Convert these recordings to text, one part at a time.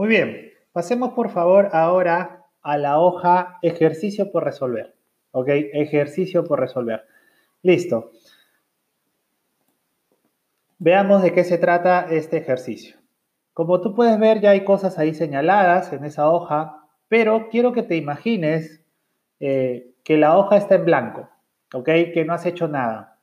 Muy bien, pasemos por favor ahora a la hoja ejercicio por resolver. ¿Ok? Ejercicio por resolver. Listo. Veamos de qué se trata este ejercicio. Como tú puedes ver, ya hay cosas ahí señaladas en esa hoja, pero quiero que te imagines eh, que la hoja está en blanco, ¿ok? Que no has hecho nada.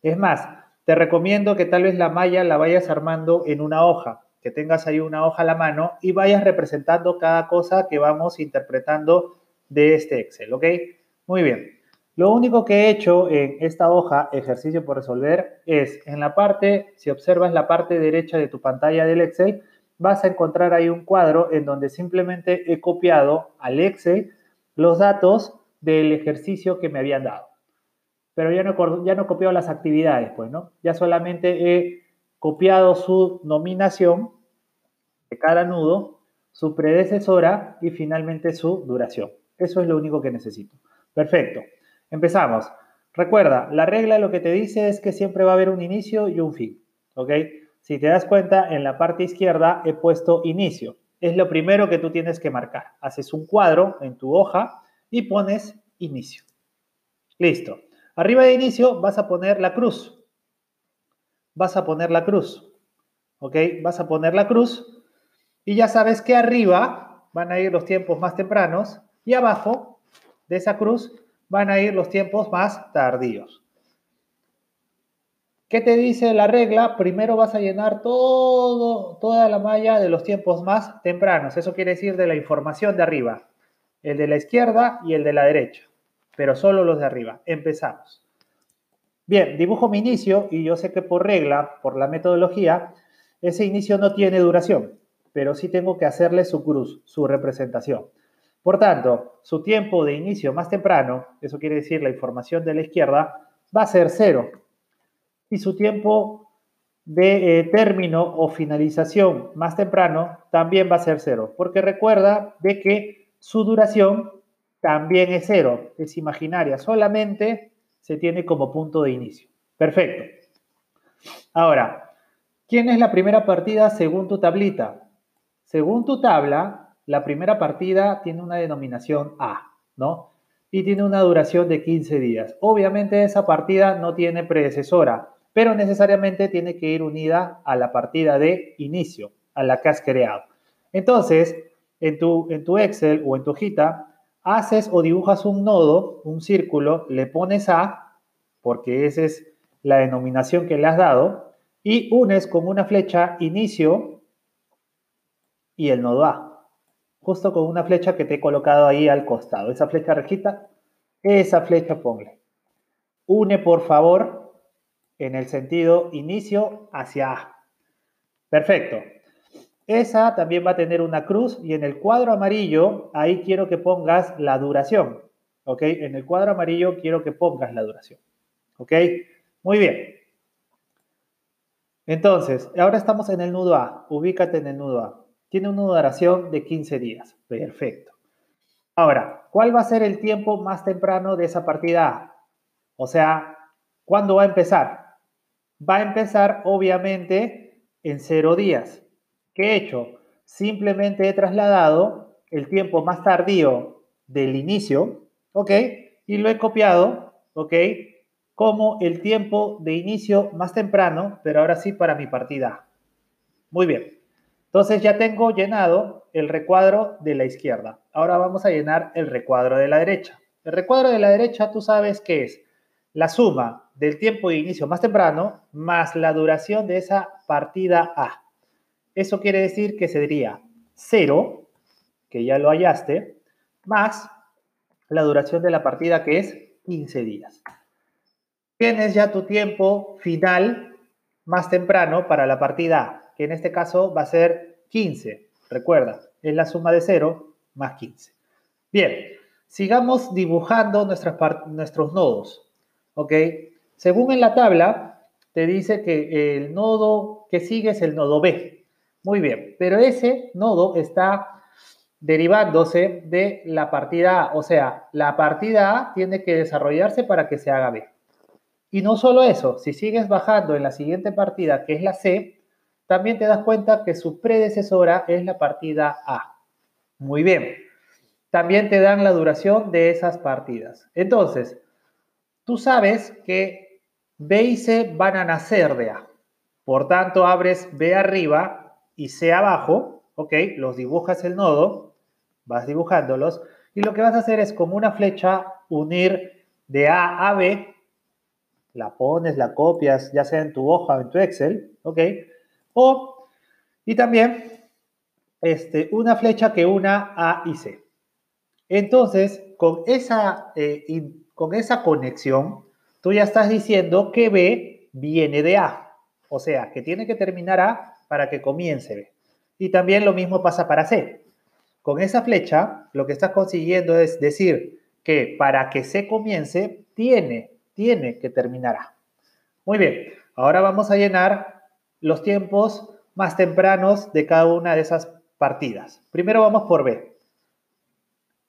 Es más, te recomiendo que tal vez la malla la vayas armando en una hoja, que tengas ahí una hoja a la mano y vayas representando cada cosa que vamos interpretando de este Excel, ¿ok? Muy bien. Lo único que he hecho en esta hoja, ejercicio por resolver, es en la parte, si observas la parte derecha de tu pantalla del Excel, vas a encontrar ahí un cuadro en donde simplemente he copiado al Excel los datos del ejercicio que me habían dado. Pero ya no, ya he copiado las actividades, pues, ¿no? Ya solamente he copiado su nominación de cada nudo, su predecesora y finalmente su duración. Eso es lo único que necesito. Perfecto. Empezamos. Recuerda, la regla lo que te dice es que siempre va a haber un inicio y un fin. ¿Ok? Si te das cuenta, en la parte izquierda he puesto inicio. Es lo primero que tú tienes que marcar. Haces un cuadro en tu hoja y pones inicio. Listo. Arriba de inicio vas a poner la cruz. Vas a poner la cruz. ¿Ok? Vas a poner la cruz y ya sabes que arriba van a ir los tiempos más tempranos y abajo de esa cruz van a ir los tiempos más tardíos. ¿Qué te dice la regla? Primero vas a llenar todo, toda la malla de los tiempos más tempranos. Eso quiere decir de la información de arriba. El de la izquierda y el de la derecha. Pero solo los de arriba. Empezamos. Bien, dibujo mi inicio y yo sé que por regla, por la metodología, ese inicio no tiene duración, pero sí tengo que hacerle su cruz, su representación. Por tanto, su tiempo de inicio más temprano, eso quiere decir la información de la izquierda, va a ser cero. Y su tiempo de eh, término o finalización más temprano también va a ser cero, porque recuerda de que su duración también es cero, es imaginaria, solamente se tiene como punto de inicio. Perfecto. Ahora, ¿quién es la primera partida según tu tablita? Según tu tabla, la primera partida tiene una denominación A, ¿no? Y tiene una duración de 15 días. Obviamente esa partida no tiene predecesora, pero necesariamente tiene que ir unida a la partida de inicio, a la que has creado. Entonces, en tu, en tu Excel o en tu hojita, haces o dibujas un nodo, un círculo, le pones A, porque esa es la denominación que le has dado, y unes con una flecha inicio y el nodo A justo con una flecha que te he colocado ahí al costado. Esa flecha rejita, esa flecha ponle. Une, por favor, en el sentido inicio hacia A. Perfecto. Esa también va a tener una cruz y en el cuadro amarillo, ahí quiero que pongas la duración. ¿Ok? En el cuadro amarillo quiero que pongas la duración. ¿Ok? Muy bien. Entonces, ahora estamos en el nudo A. Ubícate en el nudo A tiene una duración de 15 días. Perfecto. Ahora, ¿cuál va a ser el tiempo más temprano de esa partida O sea, ¿cuándo va a empezar? Va a empezar, obviamente, en cero días. ¿Qué he hecho? Simplemente he trasladado el tiempo más tardío del inicio, ¿ok? Y lo he copiado, ¿ok? Como el tiempo de inicio más temprano, pero ahora sí para mi partida Muy bien. Entonces ya tengo llenado el recuadro de la izquierda. Ahora vamos a llenar el recuadro de la derecha. El recuadro de la derecha tú sabes que es la suma del tiempo de inicio más temprano más la duración de esa partida A. Eso quiere decir que sería 0, que ya lo hallaste, más la duración de la partida que es 15 días. Tienes ya tu tiempo final más temprano para la partida A que en este caso va a ser 15. Recuerda, es la suma de 0 más 15. Bien, sigamos dibujando nuestros nodos. ¿Ok? Según en la tabla, te dice que el nodo que sigue es el nodo B. Muy bien, pero ese nodo está derivándose de la partida A. O sea, la partida A tiene que desarrollarse para que se haga B. Y no solo eso, si sigues bajando en la siguiente partida, que es la C, también te das cuenta que su predecesora es la partida A. Muy bien. También te dan la duración de esas partidas. Entonces, tú sabes que B y C van a nacer de A. Por tanto, abres B arriba y C abajo, ¿ok? Los dibujas el nodo, vas dibujándolos, y lo que vas a hacer es como una flecha unir de A a B, la pones, la copias, ya sea en tu hoja o en tu Excel, ¿ok? O, y también, este, una flecha que una A y C. Entonces, con esa, eh, con esa conexión, tú ya estás diciendo que B viene de A. O sea, que tiene que terminar A para que comience B. Y también lo mismo pasa para C. Con esa flecha, lo que estás consiguiendo es decir que para que C comience, tiene, tiene que terminar A. Muy bien, ahora vamos a llenar los tiempos más tempranos de cada una de esas partidas. Primero vamos por B.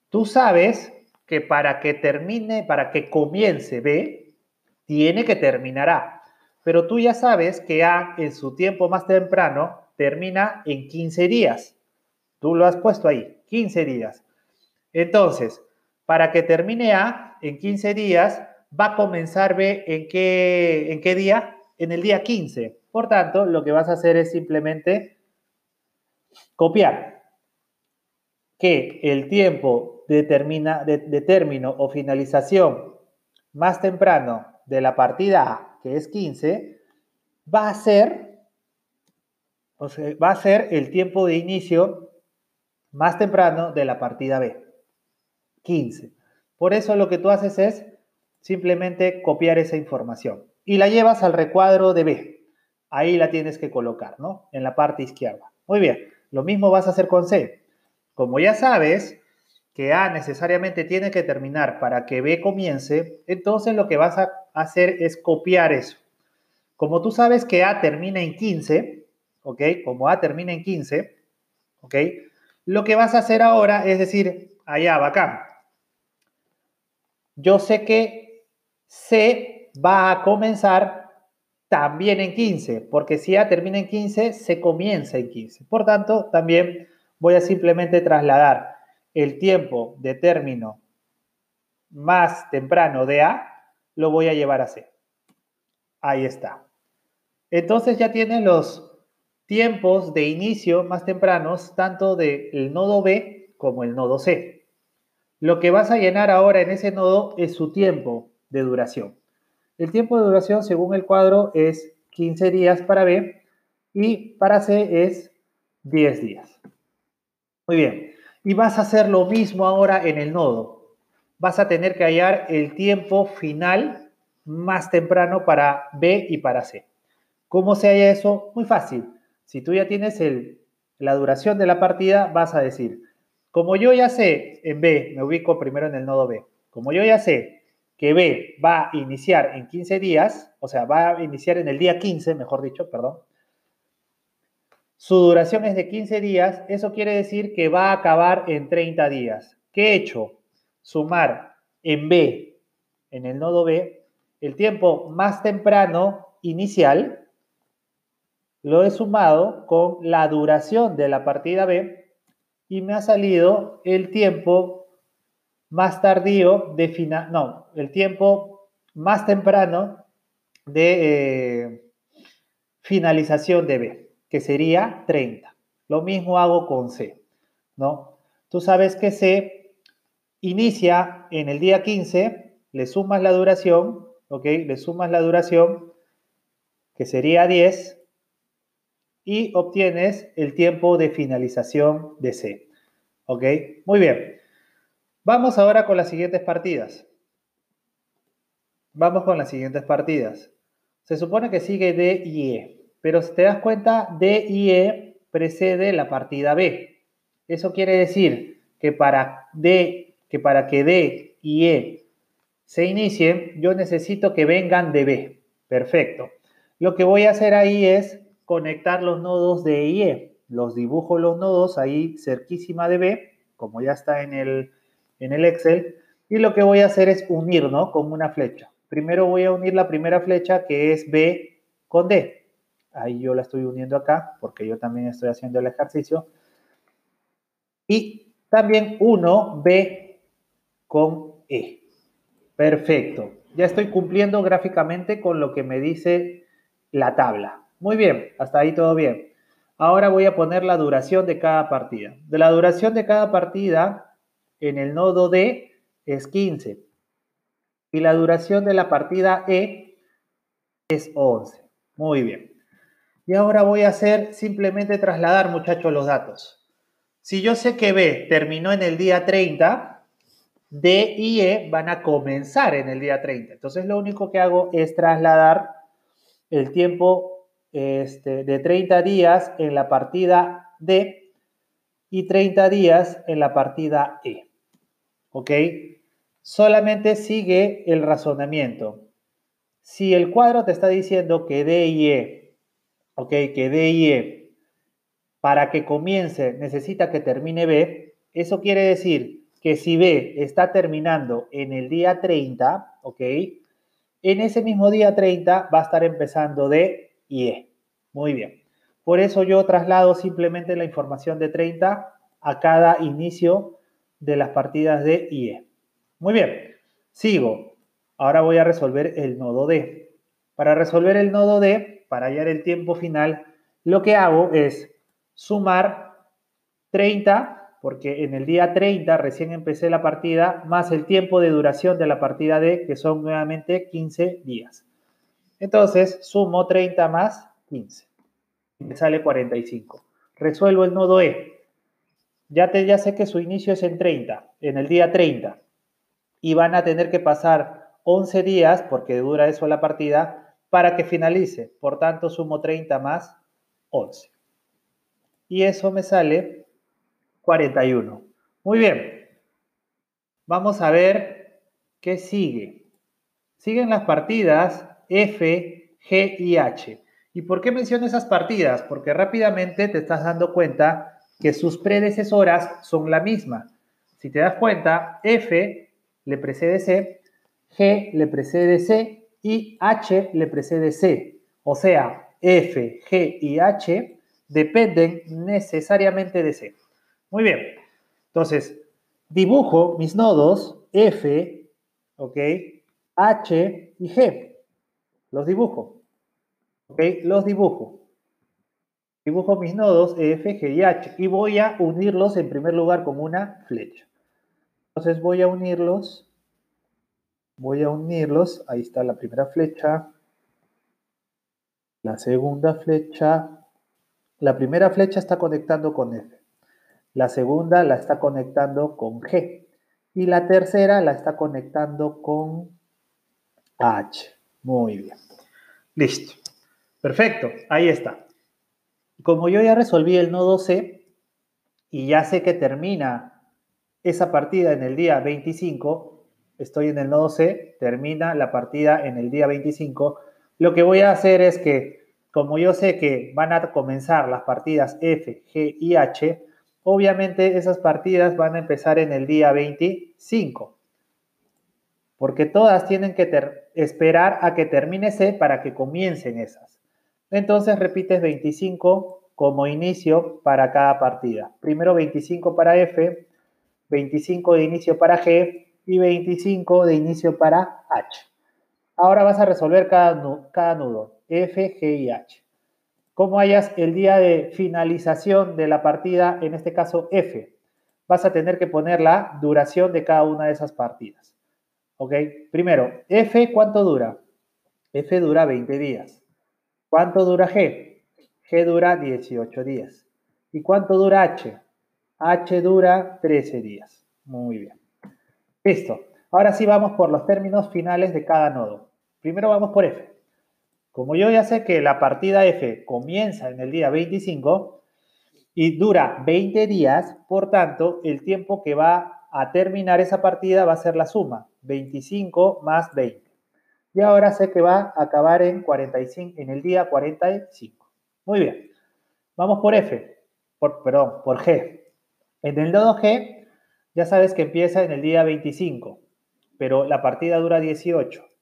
Tú sabes que para que termine, para que comience B, tiene que terminar A. Pero tú ya sabes que A en su tiempo más temprano termina en 15 días. Tú lo has puesto ahí, 15 días. Entonces, para que termine A en 15 días, va a comenzar B en qué, en qué día? En el día 15. Por tanto, lo que vas a hacer es simplemente copiar que el tiempo determina, de, término o finalización más temprano de la partida A, que es 15, va a ser, o sea, va a ser el tiempo de inicio más temprano de la partida B, 15. Por eso lo que tú haces es simplemente copiar esa información y la llevas al recuadro de B. Ahí la tienes que colocar, ¿no? En la parte izquierda. Muy bien, lo mismo vas a hacer con C. Como ya sabes, que A necesariamente tiene que terminar para que B comience, entonces lo que vas a hacer es copiar eso. Como tú sabes que A termina en 15, ¿ok? Como A termina en 15, ¿ok? Lo que vas a hacer ahora es decir, allá, bacán. Yo sé que C va a comenzar también en 15, porque si A termina en 15, se comienza en 15. Por tanto, también voy a simplemente trasladar el tiempo de término más temprano de A, lo voy a llevar a C. Ahí está. Entonces ya tienen los tiempos de inicio más tempranos, tanto del nodo B como el nodo C. Lo que vas a llenar ahora en ese nodo es su tiempo de duración. El tiempo de duración, según el cuadro, es 15 días para B y para C es 10 días. Muy bien. Y vas a hacer lo mismo ahora en el nodo. Vas a tener que hallar el tiempo final más temprano para B y para C. ¿Cómo se halla eso? Muy fácil. Si tú ya tienes la duración de la partida, vas a decir, como yo ya sé en B, me ubico primero en el nodo B, como yo ya sé que B va a iniciar en 15 días, o sea, va a iniciar en el día 15, mejor dicho, perdón, su duración es de 15 días, eso quiere decir que va a acabar en 30 días. ¿Qué he hecho? Sumar en B, en el nodo B, el tiempo más temprano inicial, lo he sumado con la duración de la partida B y me ha salido el tiempo más tardío de final, no, el tiempo más temprano de eh, finalización de B que sería 30. Lo mismo hago con C, ¿no? Tú sabes que C inicia en el día 15, le sumas la duración, ¿ok? Le sumas la duración, que sería 10, y obtienes el tiempo de finalización de C, ¿ok? Muy bien. Vamos ahora con las siguientes partidas. Vamos con las siguientes partidas. Se supone que sigue D y E. Pero si te das cuenta, D y E precede la partida B. Eso quiere decir que para, D, que para que D y E se inicien, yo necesito que vengan de B. Perfecto. Lo que voy a hacer ahí es conectar los nodos D y E. Los dibujo los nodos ahí cerquísima de B, como ya está en el, en el Excel. Y lo que voy a hacer es unir, ¿no? Con una flecha. Primero voy a unir la primera flecha que es B con D. ahí yo la estoy uniendo acá, porque yo también estoy haciendo el ejercicio. Y también 1B con E. Perfecto. Ya estoy cumpliendo gráficamente con lo que me dice la tabla. Muy bien, hasta ahí todo bien. Ahora voy a poner la duración de cada partida. De la duración de cada partida, en el nodo D es 15. Y la duración de la partida E es 11. Muy bien. Y ahora voy a hacer simplemente trasladar, muchachos, los datos. Si yo sé que B terminó en el día 30, D y E van a comenzar en el día 30. Entonces lo único que hago es trasladar el tiempo este, de 30 días en la partida D y 30 días en la partida E. ¿Ok? Solamente sigue el razonamiento. Si el cuadro te está diciendo que D y E, ok, que D y E, para que comience necesita que termine B, eso quiere decir que si B está terminando en el día 30, ok, en ese mismo día 30 va a estar empezando D y E. Muy bien. Por eso yo traslado simplemente la información de 30 a cada inicio de las partidas D y E. Muy bien, sigo. Ahora voy a resolver el nodo D. Para resolver el nodo D, para hallar el tiempo final, lo que hago es sumar 30, porque en el día 30 recién empecé la partida, más el tiempo de duración de la partida D, que son nuevamente 15 días. Entonces, sumo 30 más 15. Y me sale 45. Resuelvo el nodo E. Ya, te, ya sé que su inicio es en 30, en el día 30 y van a tener que pasar 11 días, porque dura eso la partida, para que finalice. Por tanto, sumo 30 más 11. Y eso me sale 41. Muy bien. Vamos a ver qué sigue. Siguen las partidas F, G y H. ¿Y por qué menciono esas partidas? Porque rápidamente te estás dando cuenta que sus predecesoras son la misma. Si te das cuenta, F le precede C, G le precede C y H le precede C. O sea, F, G y H dependen necesariamente de C. Muy bien. Entonces, dibujo mis nodos F, ¿ok? H y G. Los dibujo. ¿Ok? Los dibujo. Dibujo mis nodos F, G y H y voy a unirlos en primer lugar con una flecha. Entonces voy a unirlos, voy a unirlos, ahí está la primera flecha, la segunda flecha, la primera flecha está conectando con F, la segunda la está conectando con G y la tercera la está conectando con H. Muy bien. Listo. Perfecto, ahí está. Como yo ya resolví el nodo C y ya sé que termina esa partida en el día 25, estoy en el nodo C, termina la partida en el día 25, lo que voy a hacer es que, como yo sé que van a comenzar las partidas F, G y H, obviamente esas partidas van a empezar en el día 25, porque todas tienen que esperar a que termine C para que comiencen esas. Entonces repites 25 como inicio para cada partida. Primero 25 para F, 25 de inicio para G y 25 de inicio para H. Ahora vas a resolver cada cada nudo F, G y H. ¿Cómo hayas el día de finalización de la partida, en este caso F? Vas a tener que poner la duración de cada una de esas partidas. ¿Ok? Primero, F, ¿cuánto dura? F dura 20 días. ¿Cuánto dura G? G dura 18 días. ¿Y cuánto dura H? H dura 13 días. Muy bien. Listo. Ahora sí vamos por los términos finales de cada nodo. Primero vamos por F. Como yo ya sé que la partida F comienza en el día 25 y dura 20 días, por tanto, el tiempo que va a terminar esa partida va a ser la suma, 25 más 20. Y ahora sé que va a acabar en, 45, en el día 45. Muy bien. Vamos por F, por, perdón, por G. En el nodo G, ya sabes que empieza en el día 25, pero la partida dura 18.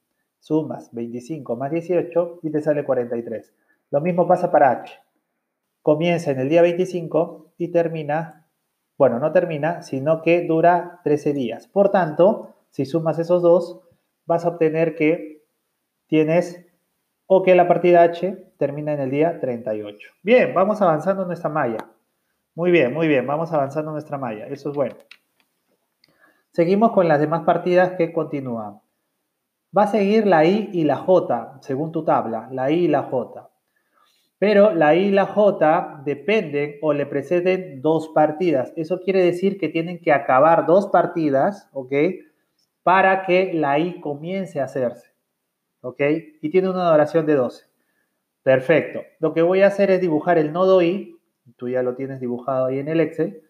Sumas 25 más 18 y te sale 43. Lo mismo pasa para H. Comienza en el día 25 y termina, bueno, no termina, sino que dura 13 días. Por tanto, si sumas esos dos, vas a obtener que tienes o que la partida H termina en el día 38. Bien, vamos avanzando nuestra malla. Muy bien, muy bien, vamos avanzando nuestra malla. Eso es bueno. Seguimos con las demás partidas que continúan. Va a seguir la I y la J, según tu tabla, la I y la J. Pero la I y la J dependen o le preceden dos partidas. Eso quiere decir que tienen que acabar dos partidas, ¿ok? Para que la I comience a hacerse, ¿ok? Y tiene una duración de 12. Perfecto. Lo que voy a hacer es dibujar el nodo I. Tú ya lo tienes dibujado ahí en el Excel,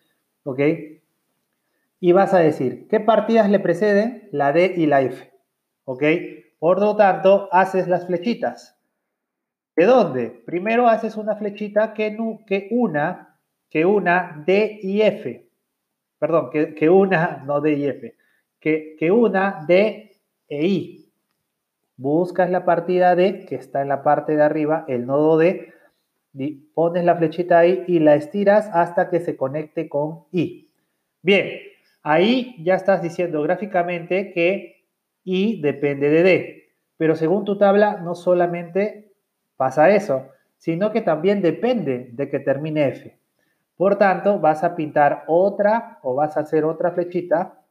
¿ok? Y vas a decir, ¿qué partidas le preceden? La D y la F. ¿Ok? Por lo tanto, haces las flechitas. ¿De dónde? Primero haces una flechita que, que una, que una D y F. Perdón, que, una, no D y F. Que, que una D e I. Buscas la partida D, que está en la parte de arriba, el nodo D, pones la flechita ahí y la estiras hasta que se conecte con I. Bien, ahí ya estás diciendo gráficamente que y depende de D. Pero según tu tabla, no solamente pasa eso, sino que también depende de que termine F. Por tanto, vas a pintar otra o vas a hacer otra flechita,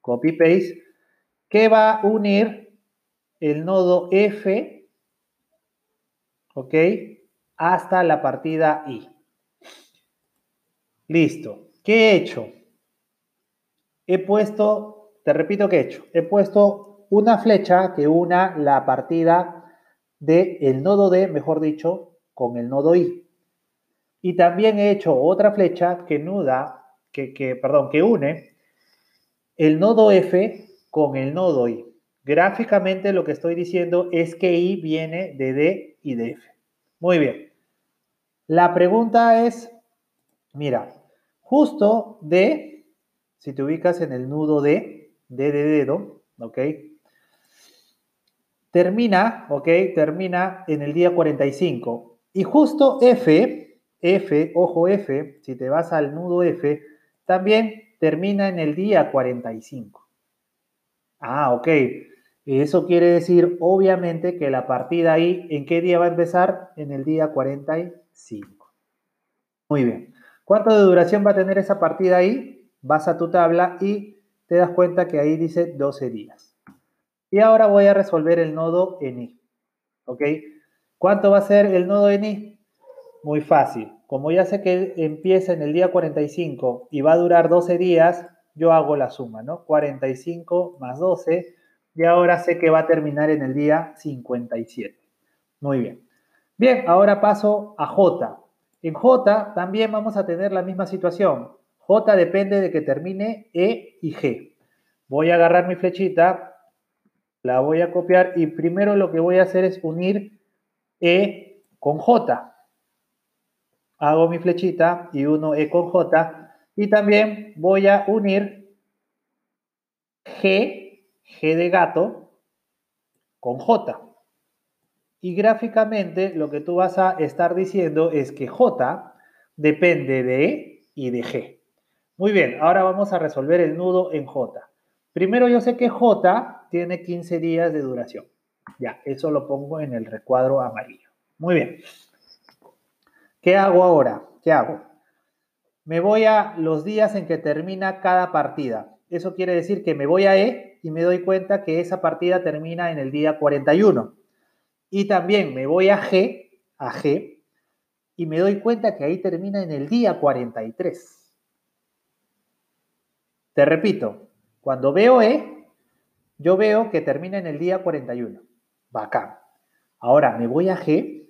copy-paste, que va a unir el nodo F, ¿ok? Hasta la partida I. Listo. ¿Qué he hecho? He puesto, te repito qué he hecho, he puesto una flecha que una la partida del el nodo D, mejor dicho, con el nodo I. Y también he hecho otra flecha que nuda, que, que, perdón, que une el nodo F con el nodo I. Gráficamente lo que estoy diciendo es que I viene de D y de F. Muy bien. La pregunta es, mira, justo D, si te ubicas en el nudo D, D de dedo, ¿ok? Termina, ¿ok? Termina en el día 45. Y justo F, F, ojo F, si te vas al nudo F, también termina en el día 45. Ah, ok. Eso quiere decir, obviamente, que la partida ahí, ¿en qué día va a empezar? En el día 45. Muy bien. ¿Cuánto de duración va a tener esa partida ahí? Vas a tu tabla y te das cuenta que ahí dice 12 días. Y ahora voy a resolver el nodo en I. ¿Ok? ¿Cuánto va a ser el nodo en I? Muy fácil. Como ya sé que empieza en el día 45 y va a durar 12 días, yo hago la suma, ¿no? 45 más 12 y ahora sé que va a terminar en el día 57. Muy bien. Bien, ahora paso a J. En J también vamos a tener la misma situación. J depende de que termine E y G. Voy a agarrar mi flechita la voy a copiar y primero lo que voy a hacer es unir E con J. Hago mi flechita y uno E con J y también voy a unir G, G de gato, con J. Y gráficamente lo que tú vas a estar diciendo es que J depende de E y de G. Muy bien, ahora vamos a resolver el nudo en J. Primero yo sé que J tiene 15 días de duración. Ya, eso lo pongo en el recuadro amarillo. Muy bien. ¿Qué hago ahora? ¿Qué hago? Me voy a los días en que termina cada partida. Eso quiere decir que me voy a E y me doy cuenta que esa partida termina en el día 41. Y también me voy a G, a G, y me doy cuenta que ahí termina en el día 43. Te repito, cuando veo E, yo veo que termina en el día 41. Bacán. Ahora me voy a G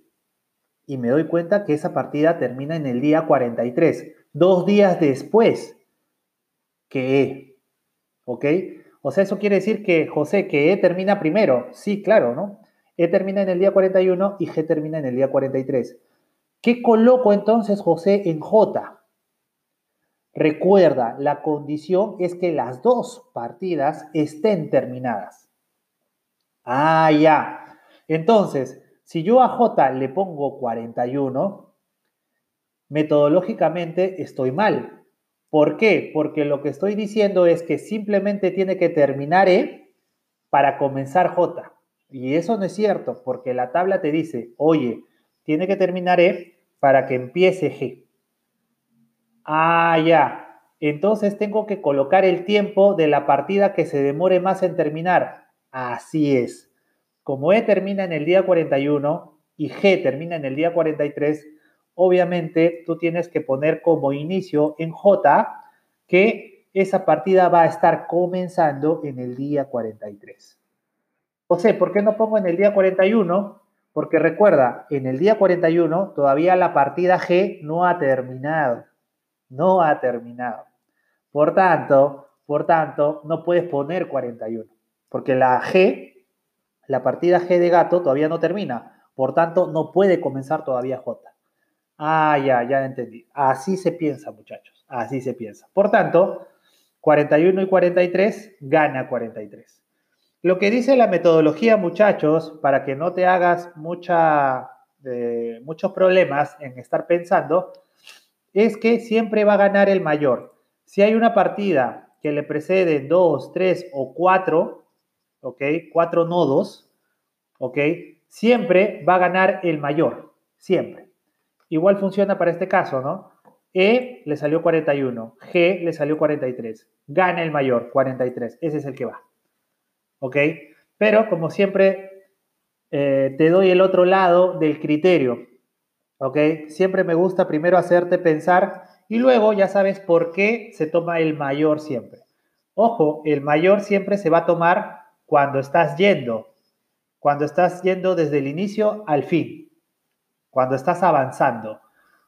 y me doy cuenta que esa partida termina en el día 43, dos días después que E. ¿Ok? O sea, eso quiere decir que, José, que E termina primero. Sí, claro, ¿no? E termina en el día 41 y G termina en el día 43. ¿Qué coloco entonces, José, en J? Recuerda, la condición es que las dos partidas estén terminadas. Ah, ya. Entonces, Si yo a J le pongo 41, metodológicamente estoy mal. ¿Por qué? Porque lo que estoy diciendo es que simplemente tiene que terminar E para comenzar J. Y eso no es cierto, porque la tabla te dice, oye, tiene que terminar E para que empiece G. Ah, ya. Entonces tengo que colocar el tiempo de la partida que se demore más en terminar. Así es. Como E termina en el día 41 y G termina en el día 43, obviamente tú tienes que poner como inicio en J que esa partida va a estar comenzando en el día 43. José, ¿por qué no pongo en el día 41? Porque recuerda, en el día 41 todavía la partida G no ha terminado. No ha terminado. Por tanto, por tanto, no puedes poner 41. Porque la G, la partida G de gato todavía no termina. Por tanto, no puede comenzar todavía J. Ah, ya, ya entendí. Así se piensa, muchachos. Así se piensa. Por tanto, 41 y 43 gana 43. Lo que dice la metodología, muchachos, para que no te hagas mucha, eh, muchos problemas en estar pensando, es que siempre va a ganar el mayor. Si hay una partida que le precede dos, tres o cuatro, ¿ok? Cuatro nodos, ¿ok? Siempre va a ganar el mayor, siempre. Igual funciona para este caso, ¿no? E le salió 41, G le salió 43. Gana el mayor, 43. Ese es el que va. ¿ok? Pero como siempre, eh, te doy el otro lado del criterio, ¿ok? Siempre me gusta primero hacerte pensar y luego ya sabes por qué se toma el mayor siempre. Ojo, el mayor siempre se va a tomar cuando estás yendo, cuando estás yendo desde el inicio al fin, cuando estás avanzando.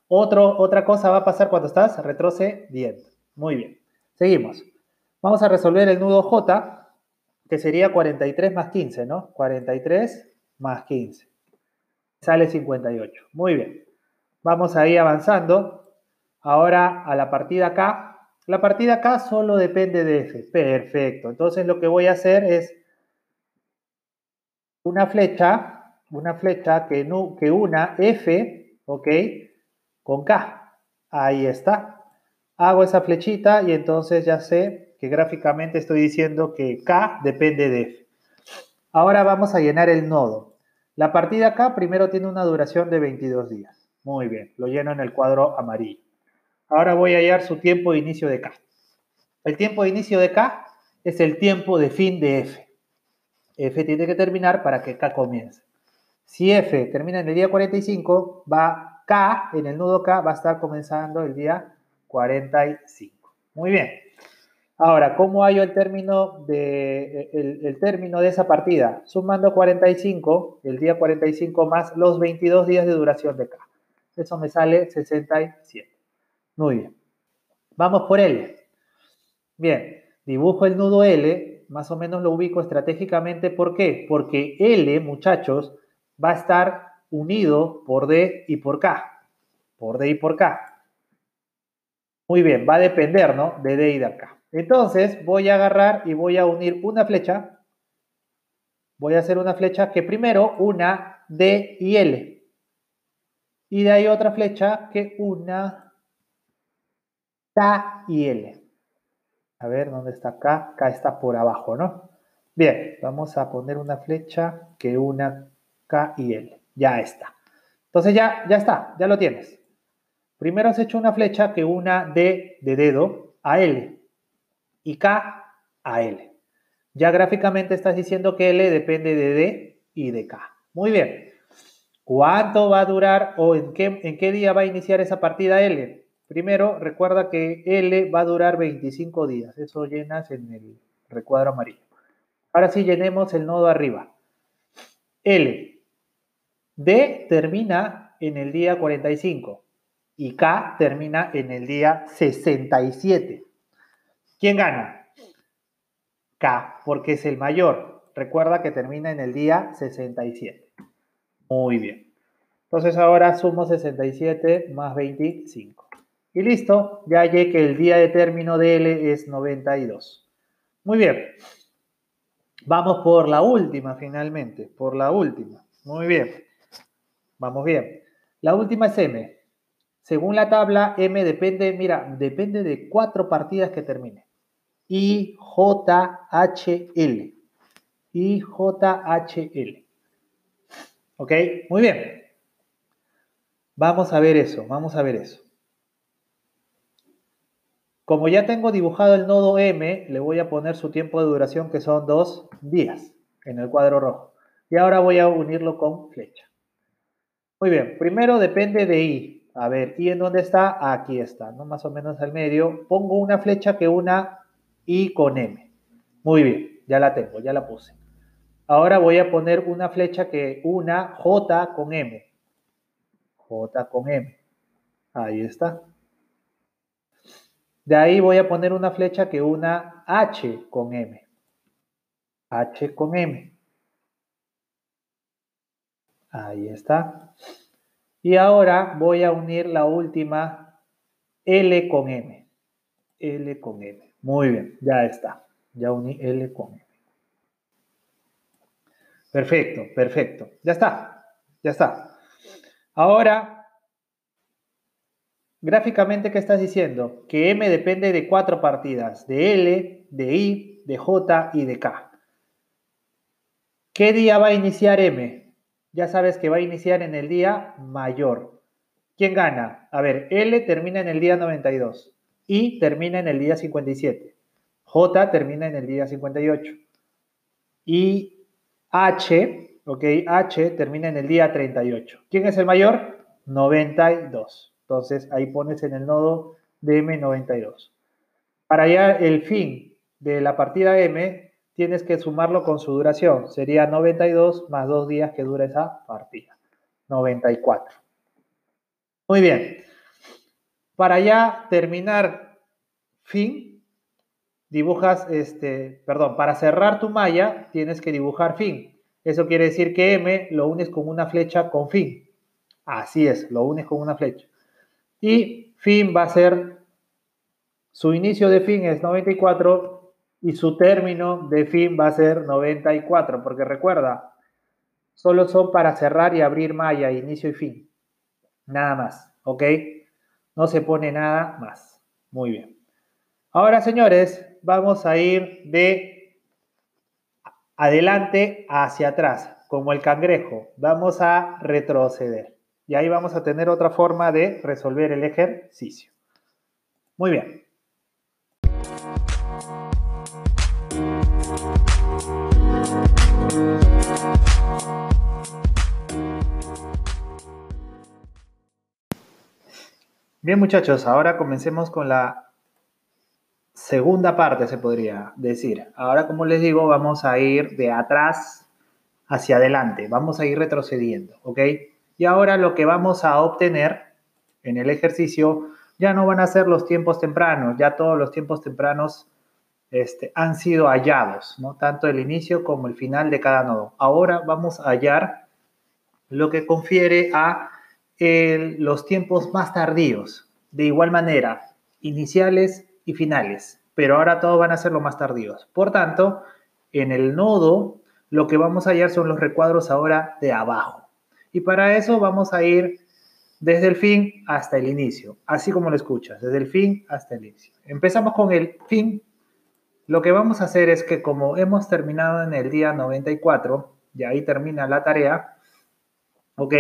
Otra cosa va a pasar cuando estás retrocediendo. Muy bien, seguimos. Vamos a resolver el nudo J que sería 43 más 15, ¿no? 43 más 15. Sale 58. Muy bien. Vamos a ir avanzando. Ahora a la partida K. La partida K solo depende de F. Perfecto. Entonces lo que voy a hacer es una flecha, una flecha que, que una F, ¿ok? Con K. Ahí está. Hago esa flechita y entonces ya sé que gráficamente estoy diciendo que K depende de F. Ahora vamos a llenar el nodo. La partida K primero tiene una duración de 22 días. Muy bien, lo lleno en el cuadro amarillo. Ahora voy a hallar su tiempo de inicio de K. El tiempo de inicio de K es el tiempo de fin de F. F tiene que terminar para que K comience. Si F termina en el día 45, va K, en el nudo K, va a estar comenzando el día 45. Muy bien. Ahora, ¿cómo hallo el término de, el, término de esa partida? Sumando 45, el día 45 más los 22 días de duración de K. Eso me sale 67. Muy bien. Vamos por L. Bien, dibujo el nudo L, más o menos lo ubico estratégicamente. ¿Por qué? Porque L, muchachos, va a estar unido por D y por K. Por D y por K. Muy bien, va a depender, ¿no? De D y de K. Entonces voy a agarrar y voy a unir una flecha. Voy a hacer una flecha que primero una D y L. Y de ahí otra flecha que una K y L. A ver, ¿dónde está K? K está por abajo, ¿no? Bien, vamos a poner una flecha que una K y L. Ya está. Entonces ya, ya está, ya lo tienes. Primero has hecho una flecha que una D de dedo a L y K a L. Ya gráficamente estás diciendo que L depende de D y de K. Muy bien. ¿Cuánto va a durar o en qué, en qué día va a iniciar esa partida L? Primero, recuerda que L va a durar 25 días. Eso llenas en el recuadro amarillo. Ahora sí, llenemos el nodo arriba. L. D termina en el día 45 y K termina en el día 67. ¿Quién gana? K, porque es el mayor. Recuerda que termina en el día 67. Muy bien. Entonces ahora sumo 67 más 25. Y listo, ya hallé que el día de término de L es 92. Muy bien. Vamos por la última finalmente, por la última. Muy bien. Vamos bien. La última es M. Según la tabla, M depende, mira, depende de cuatro partidas que termine. I, J, H, L. I, J, H, L. ¿Ok? Muy bien. Vamos a ver eso, vamos a ver eso. Como ya tengo dibujado el nodo M, le voy a poner su tiempo de duración que son dos días en el cuadro rojo. Y ahora voy a unirlo con flecha. Muy bien, primero depende de I. A ver, ¿I en dónde está? Aquí está, ¿no? Más o menos al medio. Pongo una flecha que una I con M. Muy bien, ya la tengo, ya la puse. Ahora voy a poner una flecha que una J con M. J con M. Ahí está. De ahí voy a poner una flecha que una H con M. H con M. Ahí está. Y ahora voy a unir la última L con M. L con M. Muy bien, ya está. Ya uní L con M. Perfecto, perfecto. Ya está, ya está. Ahora Gráficamente, ¿qué estás diciendo? Que M depende de cuatro partidas, de L, de I, de J y de K. ¿Qué día va a iniciar M? Ya sabes que va a iniciar en el día mayor. ¿Quién gana? A ver, L termina en el día 92, I termina en el día 57, J termina en el día 58 y H, ok, H termina en el día 38. ¿Quién es el mayor? 92. Entonces ahí pones en el nodo de M92. Para hallar el fin de la partida M, tienes que sumarlo con su duración. Sería 92 más dos días que dura esa partida. 94. Muy bien. Para ya terminar fin, dibujas, este, perdón, para cerrar tu malla tienes que dibujar fin. Eso quiere decir que M lo unes con una flecha con fin. Así es, lo unes con una flecha. Y fin va a ser, su inicio de fin es 94 y su término de fin va a ser 94, porque recuerda, solo son para cerrar y abrir malla, inicio y fin. Nada más, ¿ok? No se pone nada más. Muy bien. Ahora, señores, vamos a ir de adelante hacia atrás, como el cangrejo. Vamos a retroceder. Y ahí vamos a tener otra forma de resolver el ejercicio. Muy bien. Bien muchachos, ahora comencemos con la segunda parte, se podría decir. Ahora, como les digo, vamos a ir de atrás hacia adelante, vamos a ir retrocediendo, ¿ok? Y ahora lo que vamos a obtener en el ejercicio ya no van a ser los tiempos tempranos, ya todos los tiempos tempranos este, han sido hallados, ¿no? tanto el inicio como el final de cada nodo. Ahora vamos a hallar lo que confiere a los tiempos más tardíos, de igual manera, iniciales y finales, pero ahora todos van a ser los más tardíos. Por tanto, en el nodo lo que vamos a hallar son los recuadros ahora de abajo. Y para eso vamos a ir desde el fin hasta el inicio, así como lo escuchas, desde el fin hasta el inicio. Empezamos con el fin. Lo que vamos a hacer es que como hemos terminado en el día 94, y ahí termina la tarea, ¿ok?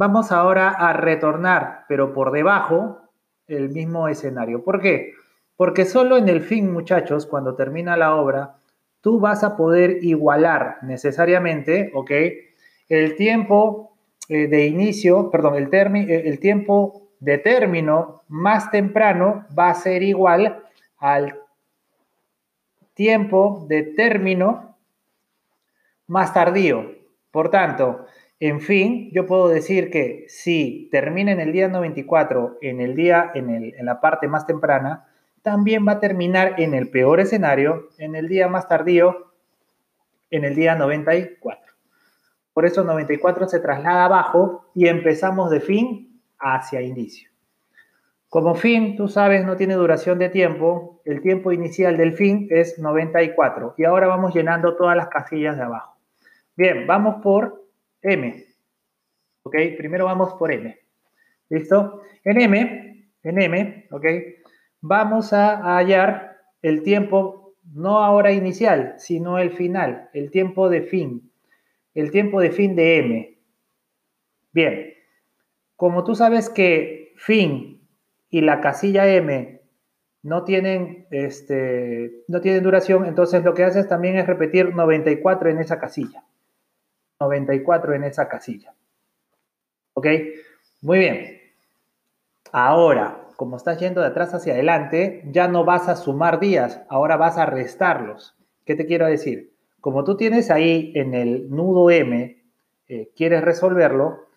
Vamos ahora a retornar, pero por debajo, el mismo escenario. ¿Por qué? Porque solo en el fin, muchachos, cuando termina la obra, tú vas a poder igualar necesariamente, ¿ok? El tiempo eh, de inicio, perdón, el, eh, el tiempo de término más temprano va a ser igual al tiempo de término más tardío. Por tanto, en fin, yo puedo decir que si termina en el día 94, en el día, en, el, en la parte más temprana, también va a terminar en el peor escenario, en el día más tardío, en el día 94. Por eso 94 se traslada abajo y empezamos de fin hacia inicio. Como fin, tú sabes, no tiene duración de tiempo. El tiempo inicial del fin es 94. Y ahora vamos llenando todas las casillas de abajo. Bien, vamos por M. ¿Ok? Primero vamos por M. ¿Listo? En M, en M, ¿ok? Vamos a hallar el tiempo, no ahora inicial, sino el final, el tiempo de fin. El tiempo de fin de M. Bien, como tú sabes que fin y la casilla M no tienen, este, no tienen duración, entonces lo que haces también es repetir 94 en esa casilla. 94 en esa casilla. ¿Ok? Muy bien. Ahora, como estás yendo de atrás hacia adelante, ya no vas a sumar días, ahora vas a restarlos. ¿Qué te quiero decir? Como tú tienes ahí en el nudo M, eh, quieres resolverlo,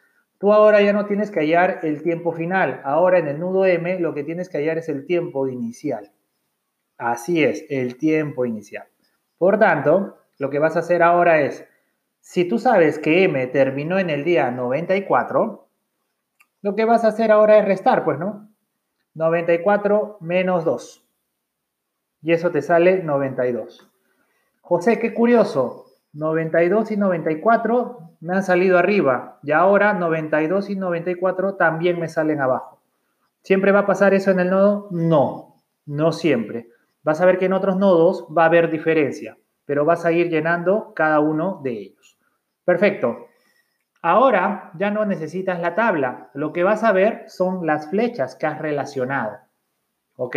Tú ahora ya no tienes que hallar el tiempo final. Ahora en el nudo M lo que tienes que hallar es el tiempo inicial. Así es, el tiempo inicial. Por tanto, lo que vas a hacer ahora es, si tú sabes que M terminó en el día 94, lo que vas a hacer ahora es restar, pues, ¿no? 94 menos 2. Y eso te sale 92. José, qué curioso. 92 y 94 me han salido arriba y ahora 92 y 94 también me salen abajo. ¿Siempre va a pasar eso en el nodo? No, no siempre. Vas a ver que en otros nodos va a haber diferencia, pero vas a ir llenando cada uno de ellos. Perfecto. Ahora ya no necesitas la tabla. Lo que vas a ver son las flechas que has relacionado. ¿Ok?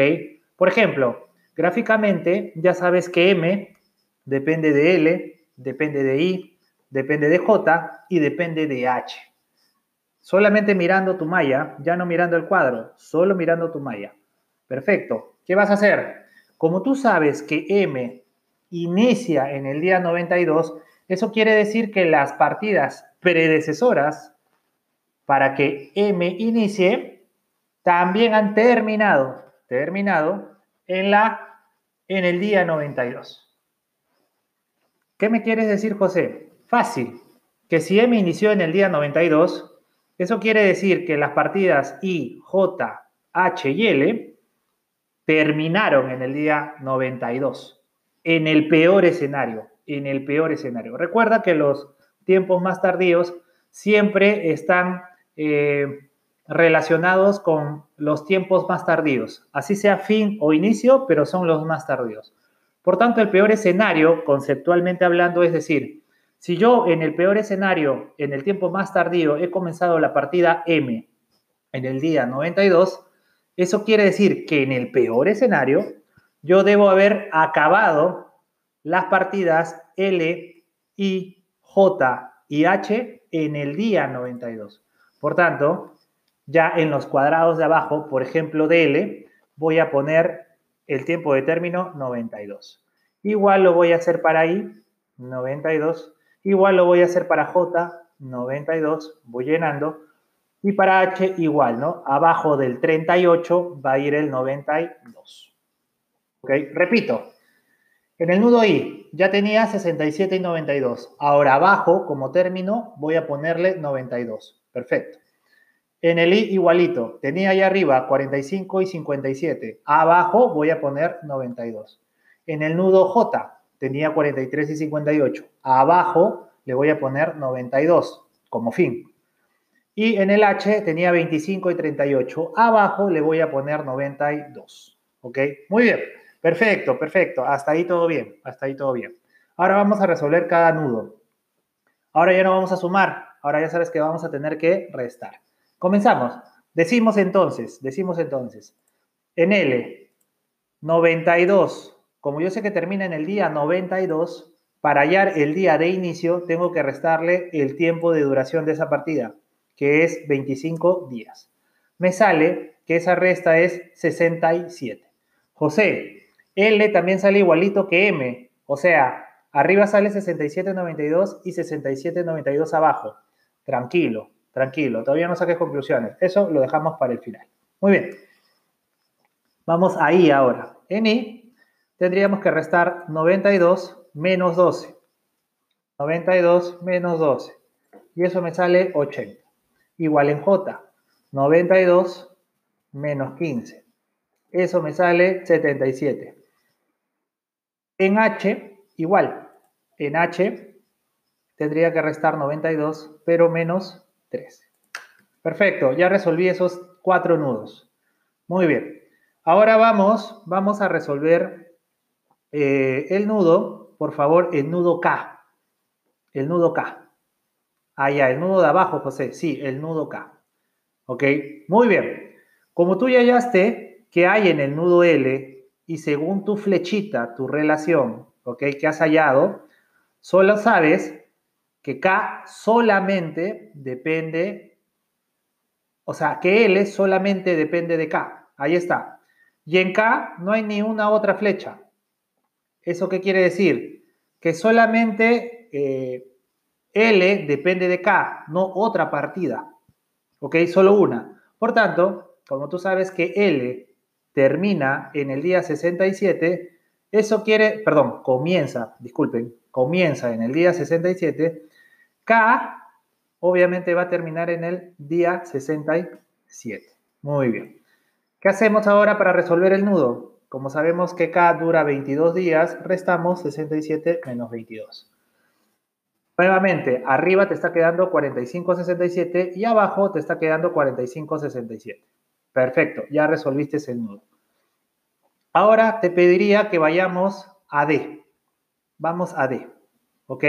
Por ejemplo, gráficamente ya sabes que M depende de L, depende de I, depende de J y depende de H. Solamente mirando tu malla, ya no mirando el cuadro, solo mirando tu malla. Perfecto. ¿Qué vas a hacer? Como tú sabes que M inicia en el día 92, eso quiere decir que las partidas predecesoras para que M inicie también han terminado, terminado en, la, en el día 92. ¿Qué me quieres decir, José? Fácil, que si M inició en el día 92, eso quiere decir que las partidas I, J, H y L terminaron en el día 92, en el peor escenario, en el peor escenario. Recuerda que los tiempos más tardíos siempre están eh, relacionados con los tiempos más tardíos, así sea fin o inicio, pero son los más tardíos. Por tanto, el peor escenario, conceptualmente hablando, es decir, si yo en el peor escenario, en el tiempo más tardío, he comenzado la partida M en el día 92, eso quiere decir que en el peor escenario yo debo haber acabado las partidas L, I, J y H en el día 92. Por tanto, ya en los cuadrados de abajo, por ejemplo, de L, voy a poner el tiempo de término 92. Igual lo voy a hacer para I, 92. Igual lo voy a hacer para J, 92. Voy llenando. Y para H igual, ¿no? Abajo del 38 va a ir el 92. ¿Ok? Repito. En el nudo I ya tenía 67 y 92. Ahora abajo, como término, voy a ponerle 92. Perfecto. En el I igualito, tenía ahí arriba 45 y 57. Abajo voy a poner 92. En el nudo J tenía 43 y 58. Abajo le voy a poner 92 como fin. Y en el H tenía 25 y 38. Abajo le voy a poner 92. ¿Ok? Muy bien. Perfecto, perfecto. Hasta ahí todo bien. Hasta ahí todo bien. Ahora vamos a resolver cada nudo. Ahora ya no vamos a sumar. Ahora ya sabes que vamos a tener que restar. Comenzamos. Decimos entonces, decimos entonces, en L, 92. Como yo sé que termina en el día 92, para hallar el día de inicio, tengo que restarle el tiempo de duración de esa partida, que es 25 días. Me sale que esa resta es 67. José, L también sale igualito que M, o sea, arriba sale 67.92 y 67.92 abajo. Tranquilo, Tranquilo, todavía no saques conclusiones. Eso lo dejamos para el final. Muy bien. Vamos ahí ahora. En I tendríamos que restar 92 menos 12. 92 menos 12. Y eso me sale 80. Igual en J. 92 menos 15. Eso me sale 77. En H, igual. En H tendría que restar 92, pero menos 13. Perfecto, ya resolví esos cuatro nudos. Muy bien. Ahora vamos, vamos a resolver eh, el nudo, por favor, el nudo K. El nudo K. Ah, ya, el nudo de abajo, José. Sí, el nudo K. ¿Ok? Muy bien. Como tú ya hallaste que hay en el nudo L y según tu flechita, tu relación, ¿ok? Que has hallado, solo sabes que K solamente depende, o sea, que L solamente depende de K. Ahí está. Y en K no hay ni una otra flecha. ¿Eso qué quiere decir? Que solamente eh, L depende de K, no otra partida. ¿Ok? Solo una. Por tanto, como tú sabes que L termina en el día 67, eso quiere, perdón, comienza, disculpen, comienza en el día 67, K obviamente va a terminar en el día 67. Muy bien. ¿Qué hacemos ahora para resolver el nudo? Como sabemos que K dura 22 días, restamos 67 menos 22. Nuevamente, arriba te está quedando 45,67 y abajo te está quedando 45,67. Perfecto, ya resolviste el nudo. Ahora te pediría que vayamos a D. Vamos a D, ¿ok?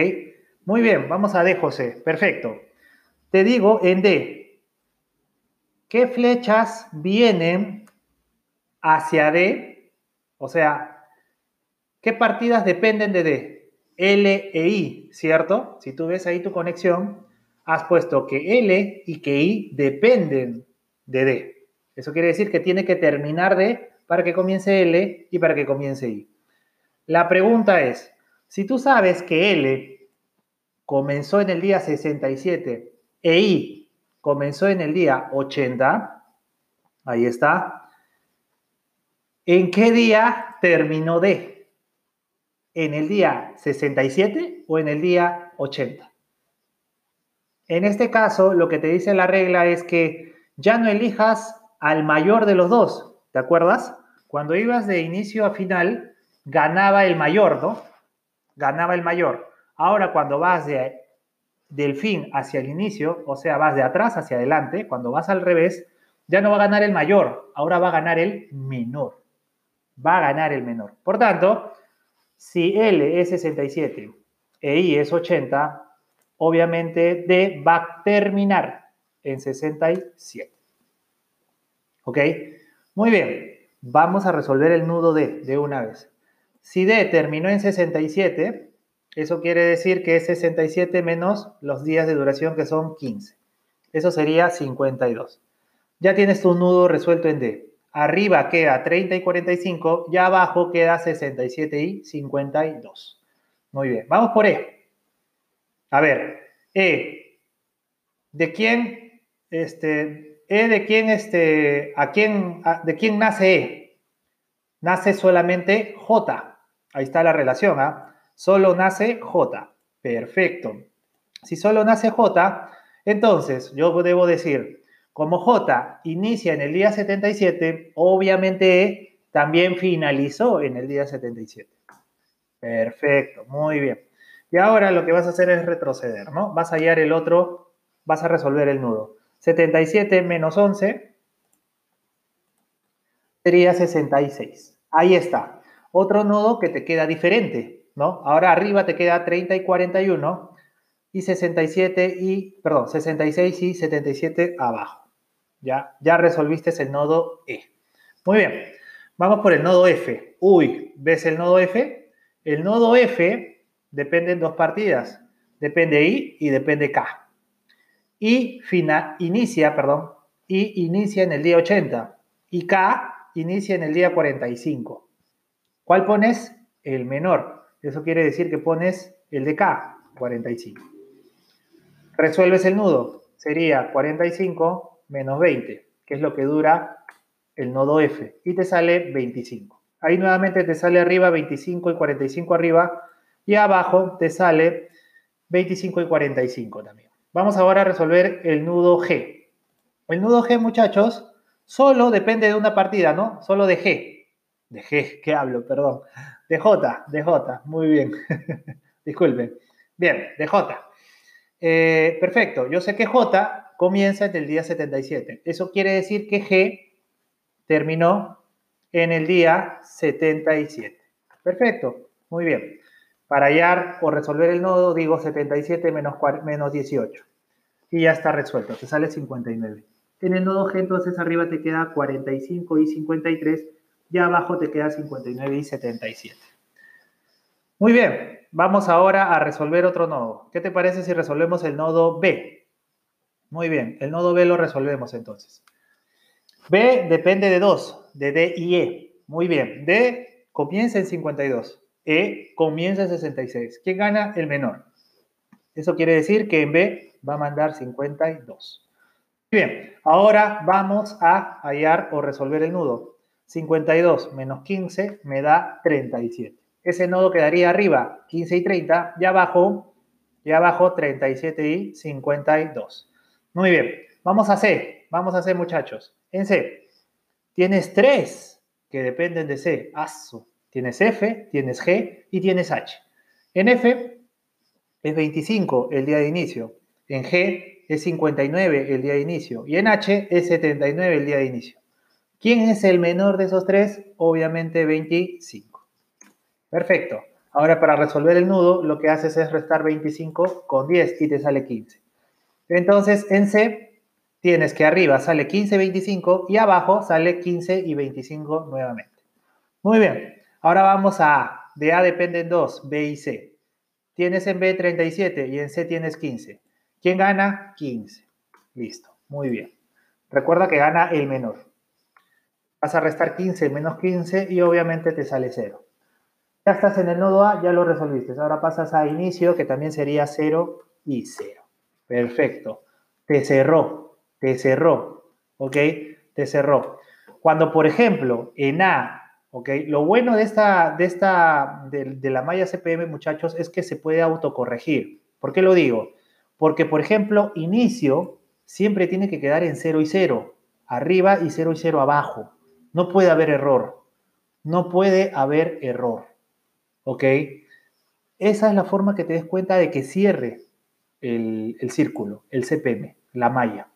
Muy bien, vamos a D, José. Perfecto. Te digo en D, ¿qué flechas vienen hacia D? O sea, ¿qué partidas dependen de D? L e I, ¿cierto? Si tú ves ahí tu conexión, has puesto que L y que I dependen de D. Eso quiere decir que tiene que terminar D para que comience L y para que comience I. La pregunta es, si tú sabes que L comenzó en el día 67 e I comenzó en el día 80, ahí está. ¿En qué día terminó D? ¿En el día 67 o en el día 80? En este caso, lo que te dice la regla es que ya no elijas al mayor de los dos, ¿te acuerdas? Cuando ibas de inicio a final, ganaba el mayor, ¿no? Ganaba el mayor. Ahora cuando vas de, del fin hacia el inicio, o sea, vas de atrás hacia adelante, cuando vas al revés, ya no va a ganar el mayor, ahora va a ganar el menor. Va a ganar el menor. Por tanto, si L es 67 e I es 80, obviamente D va a terminar en 67. ¿Ok? Muy bien. Vamos a resolver el nudo D de una vez. Si D terminó en 67, eso quiere decir que es 67 menos los días de duración que son 15. Eso sería 52. Ya tienes tu nudo resuelto en D. Arriba queda 30 y 45 y abajo queda 67 y 52. Muy bien, vamos por E. A ver, E. ¿De quién, este, E de quién, este, a quién, de quién nace E? Nace solamente J. Ahí está la relación, ¿ah? Solo nace J. Perfecto. Si solo nace J, entonces yo debo decir, como J inicia en el día 77, obviamente E también finalizó en el día 77. Perfecto, muy bien. Y ahora lo que vas a hacer es retroceder, ¿no? Vas a hallar el otro, vas a resolver el nudo. 77 menos 11 sería 66. Ahí está. Otro nudo que te queda diferente. ¿no? Ahora arriba te queda 30 y 41 y 67 y, perdón, 66 y 77 abajo. Ya, ya resolviste el nodo E. Muy bien, vamos por el nodo F. Uy, ¿ves el nodo F? El nodo F depende en dos partidas. Depende I y depende K. Y fina, inicia, perdón, I inicia en el día 80 y K inicia en el día 45. ¿Cuál pones? El menor. Eso quiere decir que pones el de K, 45. Resuelves el nudo. Sería 45 menos 20, que es lo que dura el nodo F. Y te sale 25. Ahí nuevamente te sale arriba 25 y 45 arriba. Y abajo te sale 25 y 45 también. Vamos ahora a resolver el nudo G. El nudo G, muchachos, solo depende de una partida, ¿no? Solo de G. De G, ¿qué hablo? Perdón. De J, de J, muy bien. Disculpen. Bien, de J. Eh, perfecto, yo sé que J comienza en el día 77. Eso quiere decir que G terminó en el día 77. Perfecto, muy bien. Para hallar o resolver el nodo, digo 77 menos, menos 18. Y ya está resuelto, te sale 59. En el nodo G, entonces arriba te queda 45 y 53, y abajo te queda 59 y 77. Muy bien, vamos ahora a resolver otro nodo. ¿Qué te parece si resolvemos el nodo B? Muy bien, el nodo B lo resolvemos entonces. B depende de 2, de D y E. Muy bien, D comienza en 52, E comienza en 66. ¿Quién gana? El menor. Eso quiere decir que en B va a mandar 52. Bien, ahora vamos a hallar o resolver el nudo. 52 menos 15 me da 37. Ese nodo quedaría arriba, 15 y 30, y abajo, y abajo 37 y 52. Muy bien, vamos a C, vamos a C muchachos. En C, tienes tres que dependen de C. Aso. Tienes F, tienes G y tienes H. En F es 25 el día de inicio. En G es 59 el día de inicio. Y en H es 79 el día de inicio. ¿Quién es el menor de esos tres? Obviamente 25. Perfecto. Ahora para resolver el nudo lo que haces es restar 25 con 10 y te sale 15. Entonces en C tienes que arriba sale 15, 25 y abajo sale 15 y 25 nuevamente. Muy bien. Ahora vamos a A. De A dependen 2, B y C. Tienes en B 37 y en C tienes 15. ¿Quién gana? 15. Listo. Muy bien. Recuerda que gana el menor. Vas a restar 15 menos 15 y obviamente te sale 0. Ya estás en el nodo A, ya lo resolviste. Ahora pasas a inicio, que también sería 0 y 0. Perfecto. Te cerró, te cerró, ¿ok? Te cerró. Cuando, por ejemplo, en A ¿ok? Lo bueno de esta, de, esta de, la malla CPM, muchachos, es que se puede autocorregir. ¿Por qué lo digo? Porque, por ejemplo, inicio siempre tiene que quedar en 0 y 0, arriba y 0 y 0 abajo. No puede haber error. No puede haber error. ¿Ok? Esa es la forma que te des cuenta de que cierre el, el círculo, el CPM, la malla.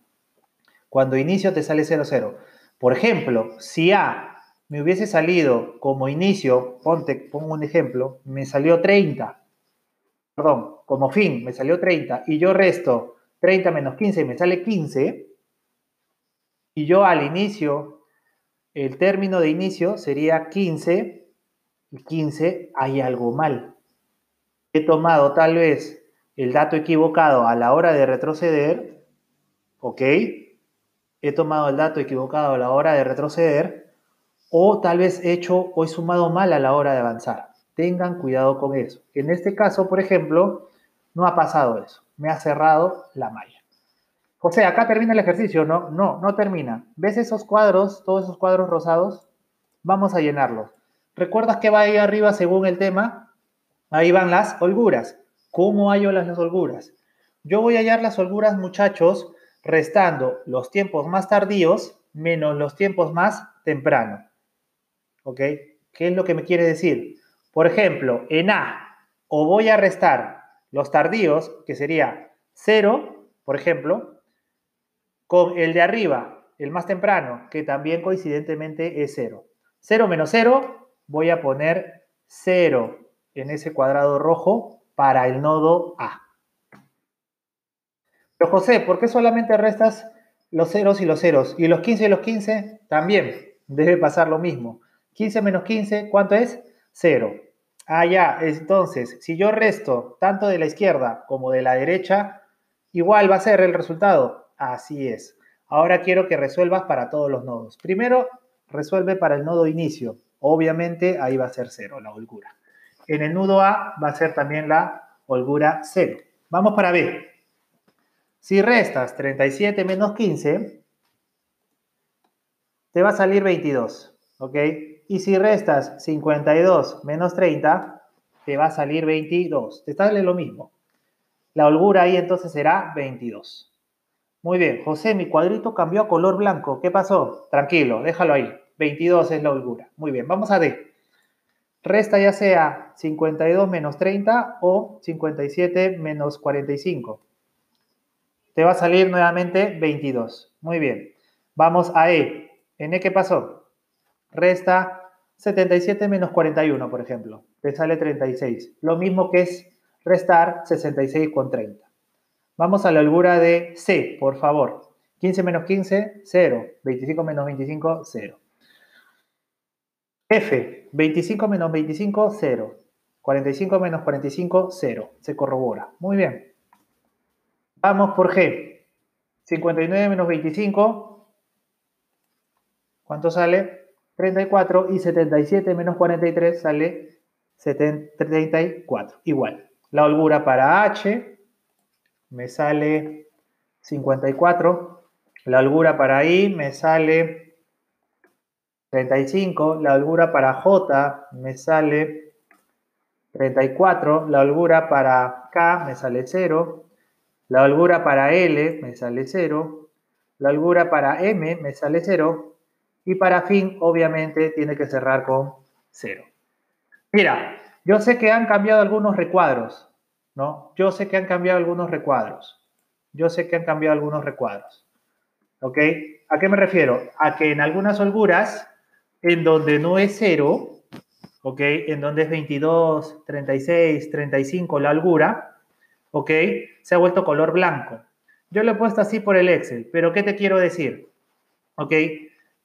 Cuando inicio te sale 0, 0. Por ejemplo, si A me hubiese salido como inicio, ponte, pongo un ejemplo, me salió 30, perdón, como fin me salió 30 y yo resto 30 menos 15 y me sale 15, y yo al inicio, el término de inicio sería 15, y 15 hay algo mal. He tomado tal vez el dato equivocado a la hora de retroceder, ¿ok? He tomado el dato equivocado a la hora de retroceder o tal vez he hecho o he sumado mal a la hora de avanzar. Tengan cuidado con eso. En este caso, por ejemplo, no ha pasado eso. Me ha cerrado la malla. José, acá termina el ejercicio. No, no, no termina. ¿Ves esos cuadros, todos esos cuadros rosados? Vamos a llenarlos. ¿Recuerdas que va ahí arriba según el tema? Ahí van las holguras. ¿Cómo hallo las, las holguras? Yo voy a hallar las holguras, muchachos, restando los tiempos más tardíos menos los tiempos más tempranos. ¿Ok? ¿Qué es lo que me quiere decir? Por ejemplo, en A, o voy a restar los tardíos, que sería 0, por ejemplo, con el de arriba, el más temprano, que también coincidentemente es 0. 0 menos 0, voy a poner 0 en ese cuadrado rojo para el nodo A. Pero José, ¿por qué solamente restas los ceros y los ceros? Y los 15 y los 15 también debe pasar lo mismo. 15 menos 15, ¿cuánto es? 0. Ah, ya, entonces, si yo resto tanto de la izquierda como de la derecha, igual va a ser el resultado. Así es. Ahora quiero que resuelvas para todos los nodos. Primero, resuelve para el nodo inicio. Obviamente, ahí va a ser 0 la holgura. En el nudo A va a ser también la holgura 0. Vamos para B. Si restas 37 menos 15, te va a salir 22. ¿Ok? Y si restas 52 menos 30, te va a salir 22. Te sale lo mismo. La holgura ahí entonces será 22. Muy bien, José, mi cuadrito cambió a color blanco. ¿Qué pasó? Tranquilo, déjalo ahí. 22 es la holgura. Muy bien, vamos a D. Resta ya sea 52 menos 30 o 57 menos 45. te va a salir nuevamente 22. Muy bien. Vamos a E. ¿En E qué pasó? Resta 77 menos 41, por ejemplo. Te sale 36. Lo mismo que es restar 66 con 30. Vamos a la holgura de C, por favor. 15 menos 15, 0. 25 menos 25, 0. F, 25 menos 25, 0. 45 menos 45, 0. Se corrobora. Muy bien. Vamos por G. 59 menos 25. ¿Cuánto sale? 34. Y 77 menos 43 sale 34. Igual. La holgura para H me sale 54. La holgura para I me sale 35. La holgura para J me sale 34. La holgura para K me sale 0. La holgura para L me sale 0. La holgura para M me sale 0. Y para fin, obviamente, tiene que cerrar con 0. Mira, yo sé que han cambiado algunos recuadros, ¿no? Yo sé que han cambiado algunos recuadros. Yo sé que han cambiado algunos recuadros. ¿Ok? ¿A qué me refiero? A que en algunas holguras, en donde no es 0, ¿ok? En donde es 22, 36, 35 la holgura, ¿ok? Se ha vuelto color blanco. Yo lo he puesto así por el Excel, pero ¿qué te quiero decir? ¿Ok?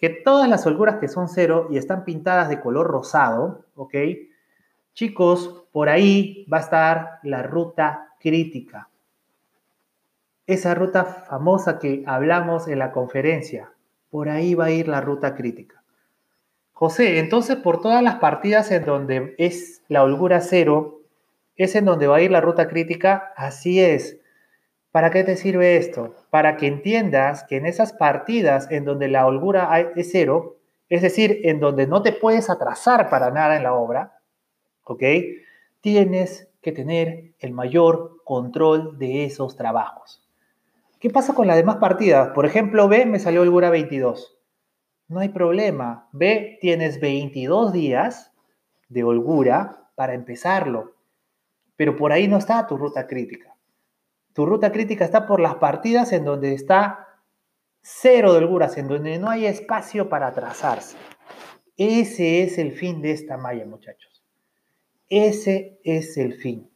Que todas las holguras que son cero y están pintadas de color rosado, ¿ok? Chicos, por ahí va a estar la ruta crítica. Esa ruta famosa que hablamos en la conferencia, por ahí va a ir la ruta crítica. José, entonces por todas las partidas en donde es la holgura cero, es en donde va a ir la ruta crítica, así es. ¿Para qué te sirve esto? Para que entiendas que en esas partidas en donde la holgura es cero, es decir, en donde no te puedes atrasar para nada en la obra, ¿ok? Tienes que tener el mayor control de esos trabajos. ¿Qué pasa con las demás partidas? Por ejemplo, B me salió holgura 22. No hay problema. B, tienes 22 días de holgura para empezarlo. Pero por ahí no está tu ruta crítica. Tu ruta crítica está por las partidas en donde está cero de holguras, en donde no hay espacio para trazarse. Ese es el fin de esta malla, muchachos. Ese es el fin.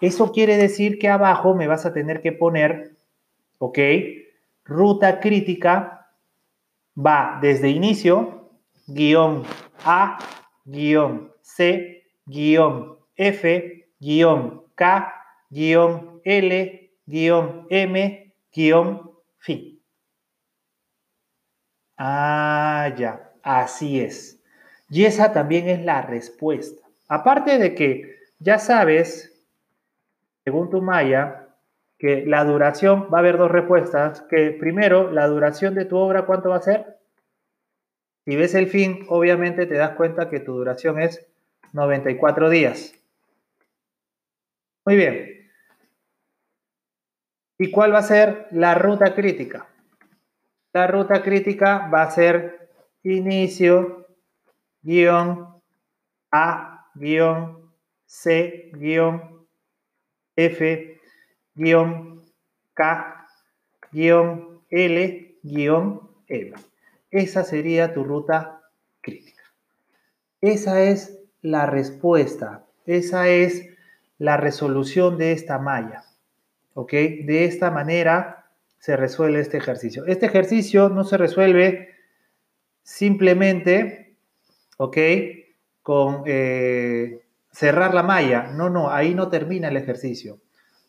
Eso quiere decir que abajo me vas a tener que poner, ¿ok? Ruta crítica va desde inicio, guion A, guion C, guion F, guion K, guion L, guion M, guion fin. Ah, ya, así es. Y esa también es la respuesta. Aparte de que ya sabes, según tu malla, que la duración, va a haber dos respuestas, que primero, la duración de tu obra, ¿cuánto va a ser? Si ves el fin, obviamente te das cuenta que tu duración es 94 días. Muy bien. ¿Y cuál va a ser la ruta crítica? La ruta crítica va a ser inicio, guion, A, guion, C, guion, F, guion, K, guion, L, guion, M. Esa sería tu ruta crítica. Esa es la respuesta. Esa es la resolución de esta malla. ¿Ok? De esta manera se resuelve este ejercicio. Este ejercicio no se resuelve simplemente, ¿ok? Con eh, cerrar la malla. No, no, ahí no termina el ejercicio.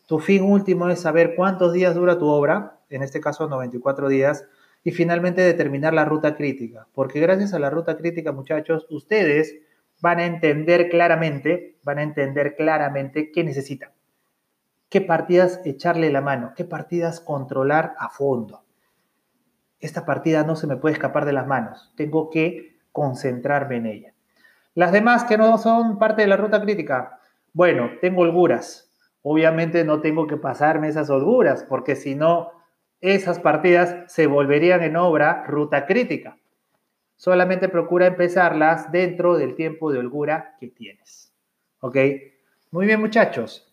Tu fin último es saber cuántos días dura tu obra, en este caso 94 días, y finalmente determinar la ruta crítica. Porque gracias a la ruta crítica, muchachos, ustedes van a entender claramente, van a entender claramente qué necesitan. Qué partidas echarle la mano, qué partidas controlar a fondo. Esta partida no se me puede escapar de las manos, tengo que concentrarme en ella. Las demás que no son parte de la ruta crítica, bueno, tengo holguras. Obviamente no tengo que pasarme esas holguras, porque si no, esas partidas se volverían en obra ruta crítica. Solamente procura empezarlas dentro del tiempo de holgura que tienes. ¿Ok? Muy bien, muchachos.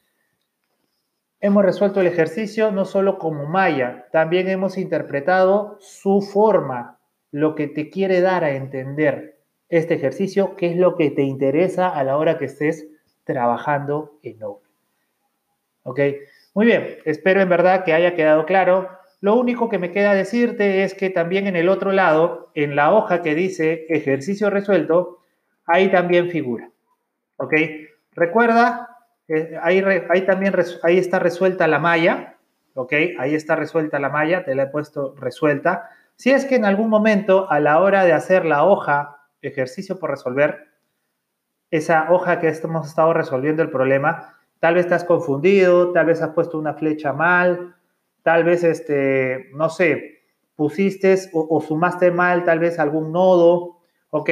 Hemos resuelto el ejercicio no solo como malla, también hemos interpretado su forma, lo que te quiere dar a entender este ejercicio, qué es lo que te interesa a la hora que estés trabajando en obra. ¿Ok? Muy bien, espero en verdad que haya quedado claro. Lo único que me queda decirte es que también en el otro lado, en la hoja que dice ejercicio resuelto, ahí también figura. ¿Ok? Recuerda, ahí, también ahí está resuelta la malla. ¿Ok? Ahí está resuelta la malla, te la he puesto resuelta. Si es que en algún momento a la hora de hacer la hoja ejercicio por resolver, esa hoja que hemos estado resolviendo el problema, tal vez estás confundido, tal vez has puesto una flecha mal, tal vez, este, no sé, pusiste o, sumaste mal tal vez algún nodo, ¿ok?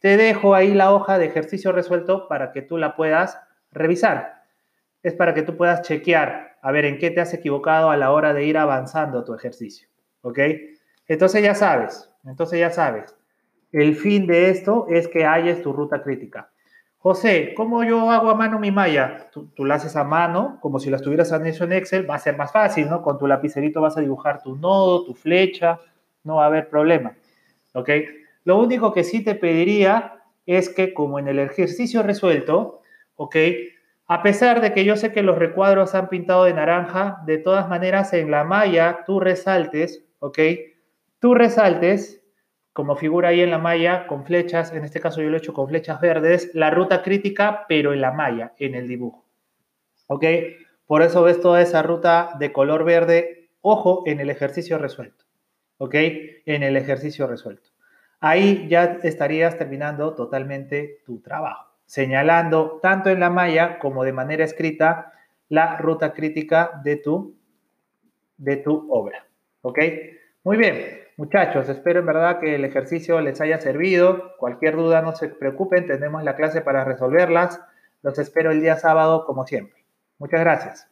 Te dejo ahí la hoja de ejercicio resuelto para que tú la puedas revisar. Es para que tú puedas chequear a ver en qué te has equivocado a la hora de ir avanzando tu ejercicio, ¿ok? Entonces ya sabes, entonces ya sabes. El fin de esto es que halles tu ruta crítica. José, ¿cómo yo hago a mano mi malla? Tú, la haces a mano, como si la estuvieras hecho en Excel, va a ser más fácil, ¿no? Con tu lapicerito vas a dibujar tu nodo, tu flecha, no va a haber problema, ¿ok? Lo único que sí te pediría es que, como en el ejercicio resuelto, ¿ok? A pesar de que yo sé que los recuadros han pintado de naranja, de todas maneras en la malla tú resaltes, ¿ok? Tú resaltes como figura ahí en la malla con flechas, en este caso yo lo he hecho con flechas verdes, la ruta crítica, pero en la malla, en el dibujo. ¿Ok? Por eso ves toda esa ruta de color verde, ojo, en el ejercicio resuelto. ¿Ok? En el ejercicio resuelto. Ahí ya estarías terminando totalmente tu trabajo, señalando tanto en la malla como de manera escrita la ruta crítica de tu, de tu obra. ¿Ok? Muy bien, muchachos, espero en verdad que el ejercicio les haya servido. Cualquier duda no se preocupen, tenemos la clase para resolverlas. Los espero el día sábado como siempre. Muchas gracias.